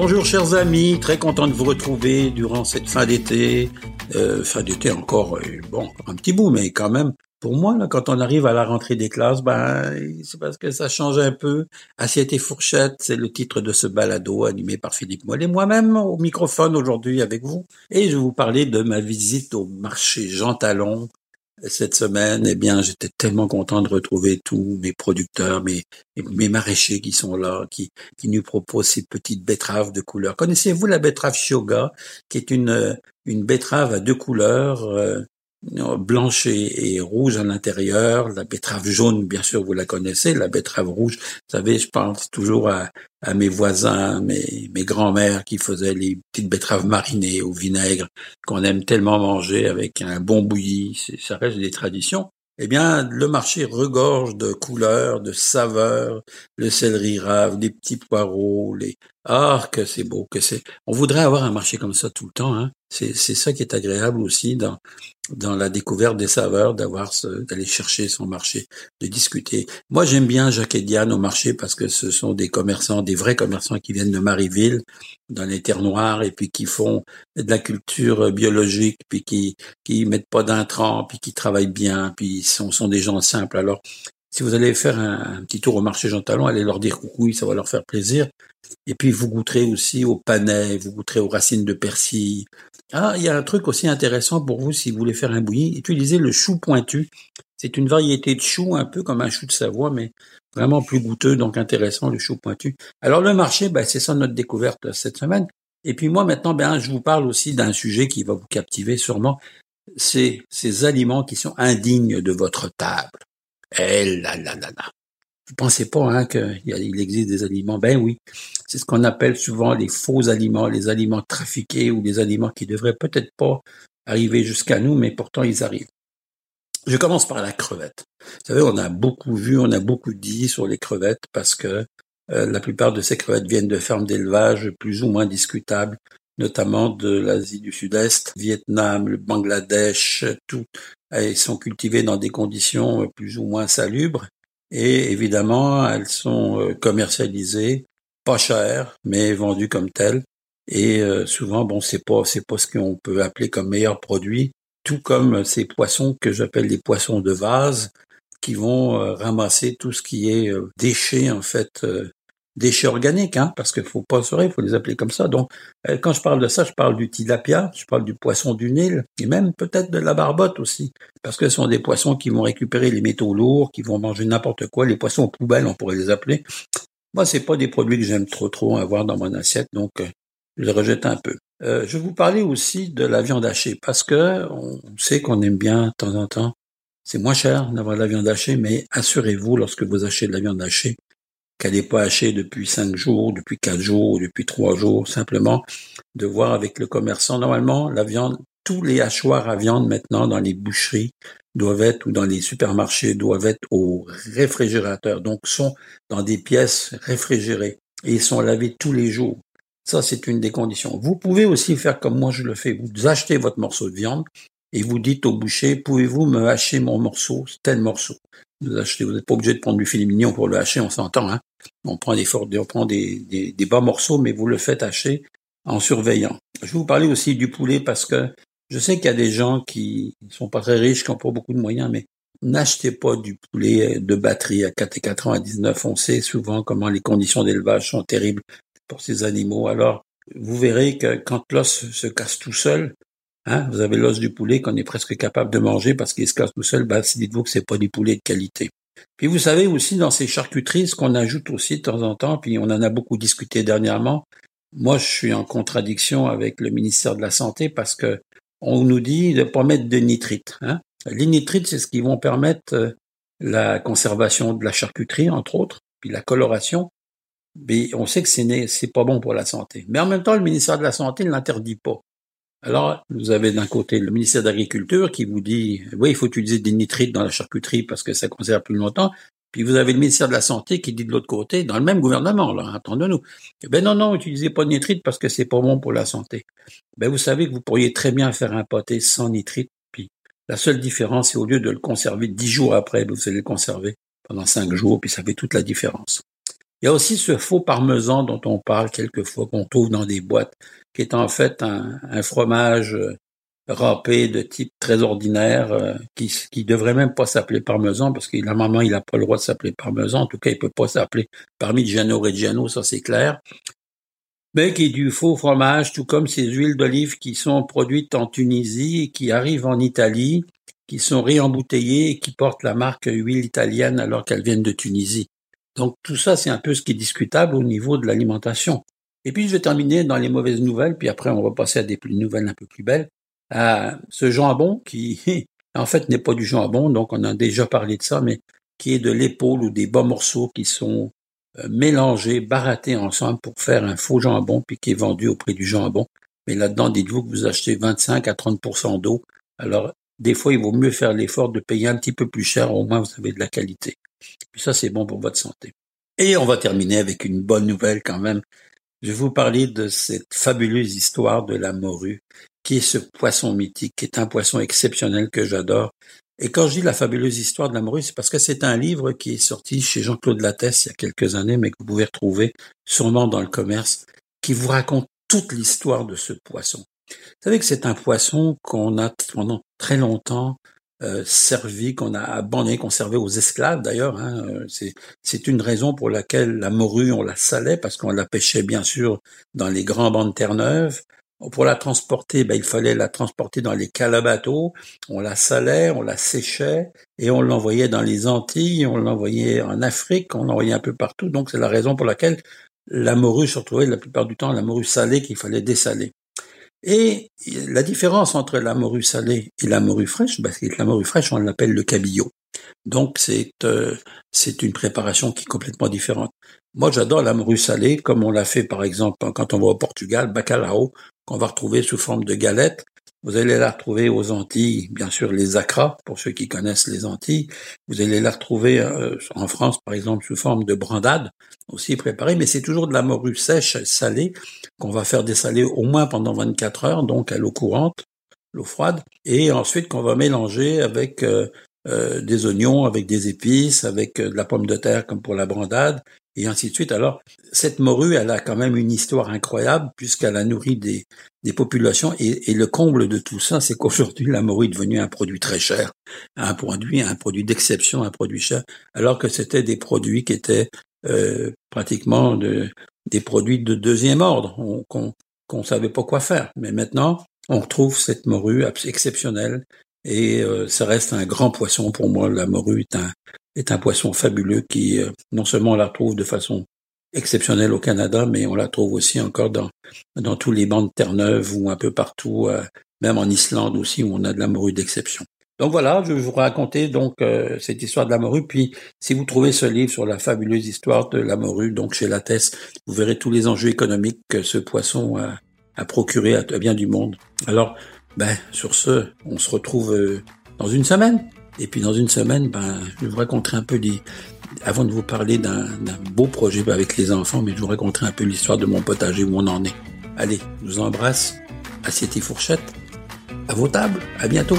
Bonjour chers amis, très content de vous retrouver durant cette fin d'été. Euh, fin d'été encore, euh, bon, un petit bout, mais quand même. Pour moi, là, quand on arrive à la rentrée des classes, ben, c'est parce que ça change un peu. Assiette et fourchette, c'est le titre de ce balado animé par Philippe Mollet, moi-même au microphone aujourd'hui avec vous. Et je vais vous parler de ma visite au marché Jean Talon cette semaine, eh bien, j'étais tellement content de retrouver tous mes producteurs, mes, mes maraîchers qui sont là, qui, qui nous proposent ces petites betteraves de couleur. Connaissez-vous la betterave Shioga, qui est une, une betterave à deux couleurs, euh, blanche et, rouge à l'intérieur, la betterave jaune, bien sûr, vous la connaissez, la betterave rouge, vous savez, je pense toujours à, à mes voisins, mes, mes grands-mères qui faisaient les petites betteraves marinées au vinaigre, qu'on aime tellement manger avec un bon bouilli, ça reste des traditions. Eh bien, le marché regorge de couleurs, de saveurs, le céleri rave, des petits poireaux, les ah que c'est beau, que c'est. On voudrait avoir un marché comme ça tout le temps. Hein. C'est c'est ça qui est agréable aussi dans dans la découverte des saveurs, d'avoir d'aller chercher son marché, de discuter. Moi, j'aime bien Jacques et Diane au marché parce que ce sont des commerçants, des vrais commerçants qui viennent de Marieville, dans les terres noires, et puis qui font de la culture biologique, puis qui qui mettent pas d'intrants, puis qui travaillent bien, puis sont sont des gens simples. Alors, si vous allez faire un, petit tour au marché Jean Talon, allez leur dire coucou, ça va leur faire plaisir. Et puis vous goûterez aussi au panais, vous goûterez aux racines de persil. Ah, il y a un truc aussi intéressant pour vous si vous voulez faire un bouilli. Utilisez le chou pointu. C'est une variété de chou un peu comme un chou de Savoie, mais vraiment plus goûteux, donc intéressant le chou pointu. Alors le marché, ben, c'est ça notre découverte cette semaine. Et puis moi maintenant, ben, je vous parle aussi d'un sujet qui va vous captiver sûrement. C'est ces aliments qui sont indignes de votre table. Eh là là là là. Vous pensez pas hein, qu'il existe des aliments? Ben oui, c'est ce qu'on appelle souvent les faux aliments, les aliments trafiqués ou les aliments qui devraient peut-être pas arriver jusqu'à nous, mais pourtant ils arrivent. Je commence par la crevette. Vous savez, on a beaucoup vu, on a beaucoup dit sur les crevettes parce que euh, la plupart de ces crevettes viennent de fermes d'élevage plus ou moins discutables, notamment de l'Asie du Sud-Est, Vietnam, le Bangladesh, tout. Elles sont cultivées dans des conditions plus ou moins salubres et évidemment, elles sont euh, commercialisées pas cher, mais vendues comme telles. Et euh, souvent, bon, c'est pas c'est pas ce qu'on peut appeler comme meilleur produit. Tout comme ces poissons que j'appelle les poissons de vase, qui vont euh, ramasser tout ce qui est déchets en fait déchets organiques, hein, parce qu'il faut pas se il faut les appeler comme ça. Donc, euh, quand je parle de ça, je parle du tilapia, je parle du poisson du Nil, et même peut-être de la barbotte aussi, parce que ce sont des poissons qui vont récupérer les métaux lourds, qui vont manger n'importe quoi, les poissons poubelles, on pourrait les appeler. Moi, c'est pas des produits que j'aime trop trop avoir dans mon assiette, donc euh, je les rejette un peu. Euh, je vais vous parler aussi de la viande hachée, parce que on sait qu'on aime bien de temps en temps. C'est moins cher d'avoir de la viande hachée, mais assurez-vous, lorsque vous achetez de la viande hachée, qu'elle n'est pas hachée depuis cinq jours, depuis quatre jours, depuis trois jours, simplement de voir avec le commerçant. Normalement, la viande, tous les hachoirs à viande maintenant dans les boucheries doivent être ou dans les supermarchés doivent être au réfrigérateur, donc sont dans des pièces réfrigérées et ils sont lavés tous les jours. Ça, c'est une des conditions. Vous pouvez aussi faire comme moi je le fais. Vous achetez votre morceau de viande et vous dites au boucher, pouvez-vous me hacher mon morceau, tel morceau? Vous achetez, vous n'êtes pas obligé de prendre du filet mignon pour le hacher, on s'entend. Hein on prend des, bas morceaux, mais vous le faites hacher en surveillant. Je vais vous parler aussi du poulet parce que je sais qu'il y a des gens qui ne sont pas très riches, qui n'ont pas beaucoup de moyens, mais n'achetez pas du poulet de batterie à 4,99. On sait souvent comment les conditions d'élevage sont terribles pour ces animaux. Alors, vous verrez que quand l'os se casse tout seul, hein, vous avez l'os du poulet qu'on est presque capable de manger parce qu'il se casse tout seul, bah, dites-vous que c'est pas du poulet de qualité. Puis vous savez aussi dans ces charcuteries, ce qu'on ajoute aussi de temps en temps, puis on en a beaucoup discuté dernièrement. Moi, je suis en contradiction avec le ministère de la Santé parce que on nous dit de pas mettre de nitrite. Hein. Les nitrites, c'est ce qui vont permettre euh, la conservation de la charcuterie, entre autres, puis la coloration. Mais on sait que c'est c'est pas bon pour la santé. Mais en même temps, le ministère de la Santé ne l'interdit pas. Alors, vous avez d'un côté le ministère de l'Agriculture qui vous dit, oui, il faut utiliser des nitrites dans la charcuterie parce que ça conserve plus longtemps. Puis vous avez le ministère de la Santé qui dit de l'autre côté, dans le même gouvernement, là, attendez-nous. Ben non, non, utilisez pas de nitrite parce que c'est pas bon pour la santé. Ben vous savez que vous pourriez très bien faire un pâté sans nitrite. Puis la seule différence, c'est au lieu de le conserver dix jours après, ben, vous allez le conserver pendant cinq jours, puis ça fait toute la différence. Il y a aussi ce faux parmesan dont on parle quelquefois, qu'on trouve dans des boîtes, qui est en fait un, fromage euh, râpé de type très ordinaire, euh, qui, qui devrait même pas s'appeler parmesan, parce que la maman, il n'a pas le droit de s'appeler parmesan. En tout cas, il peut pas s'appeler Parmigiano Reggiano, ça c'est clair. Mais qui est du faux fromage, tout comme ces huiles d'olive qui sont produites en Tunisie et qui arrivent en Italie, qui sont réembouteillées et qui portent la marque huile italienne alors qu'elles viennent de Tunisie. Donc tout ça, c'est un peu ce qui est discutable au niveau de l'alimentation. Et puis je vais terminer dans les mauvaises nouvelles, puis après on va passer à des nouvelles un peu plus belles. À ce jambon qui, en fait, n'est pas du jambon, donc on a déjà parlé de ça, mais qui est de l'épaule ou des bas morceaux qui sont euh, mélangés, barattés ensemble pour faire un faux jambon, puis qui est vendu au prix du jambon. Mais là-dedans, dites-vous que vous achetez 25 à 30% d'eau. Alors, des fois, il vaut mieux faire l'effort de payer un petit peu plus cher, au moins vous avez de la qualité. Ça, c'est bon pour votre santé. Et on va terminer avec une bonne nouvelle quand même. Je vais vous parler de cette fabuleuse histoire de la morue, qui est ce poisson mythique, qui est un poisson exceptionnel que j'adore. Et quand je dis la fabuleuse histoire de la morue, c'est parce que c'est un livre qui est sorti chez Jean-Claude Lattès il y a quelques années, mais que vous pouvez retrouver sûrement dans le commerce, qui vous raconte toute l'histoire de ce poisson. Vous savez que c'est un poisson qu'on a pendant très longtemps euh, servi, qu'on a abandonné, qu'on servait aux esclaves d'ailleurs. Hein. Euh, c'est une raison pour laquelle la morue, on la salait, parce qu'on la pêchait bien sûr dans les grands bancs de Terre-Neuve. Pour la transporter, ben, il fallait la transporter dans les calabateaux. On la salait, on la séchait et on l'envoyait dans les Antilles, on l'envoyait en Afrique, on l'envoyait un peu partout. Donc c'est la raison pour laquelle la morue se retrouvait la plupart du temps la morue salée qu'il fallait dessaler. Et la différence entre la morue salée et la morue fraîche, parce que la morue fraîche, on l'appelle le cabillaud. Donc c'est euh, c'est une préparation qui est complètement différente. Moi, j'adore la morue salée, comme on l'a fait par exemple quand on va au Portugal, bacalao, qu'on va retrouver sous forme de galette. Vous allez la retrouver aux Antilles, bien sûr les acras, pour ceux qui connaissent les Antilles. Vous allez la retrouver euh, en France, par exemple, sous forme de brandade, aussi préparée, mais c'est toujours de la morue sèche, salée, qu'on va faire dessaler au moins pendant 24 heures, donc à l'eau courante, l'eau froide, et ensuite qu'on va mélanger avec euh, euh, des oignons, avec des épices, avec de la pomme de terre comme pour la brandade, et ainsi de suite. Alors, cette morue, elle a quand même une histoire incroyable puisqu'elle a nourri des, populations. Et, le comble de tout ça, c'est qu'aujourd'hui, la morue est devenue un produit très cher, un produit, un produit d'exception, un produit cher, alors que c'était des produits qui étaient euh, pratiquement de, des produits de deuxième ordre, qu'on qu'on savait pas quoi faire. Mais maintenant, on retrouve cette morue exceptionnelle et euh, ça reste un grand poisson pour moi. La morue est un, est un poisson fabuleux qui, euh, non seulement on la trouve de façon exceptionnelle au Canada, mais on la trouve aussi encore dans, dans tous les bancs de Terre-Neuve ou un peu partout, euh, même en Islande aussi, où on a de la morue d'exception. Donc voilà, je vais vous raconter donc euh, cette histoire de la morue. Puis, si vous trouvez ce livre sur la fabuleuse histoire de la morue, donc chez Lattès, vous verrez tous les enjeux économiques que ce poisson a, procuré à, bien du monde. Alors, ben, sur ce, on se retrouve dans une semaine. Et puis dans une semaine, ben, je vous raconter un peu des, avant de vous parler d'un beau projet avec les enfants, mais je vous raconterai un peu l'histoire de mon potager où on en est. Allez, je vous embrasse, assiette et fourchette, à vos tables, à bientôt.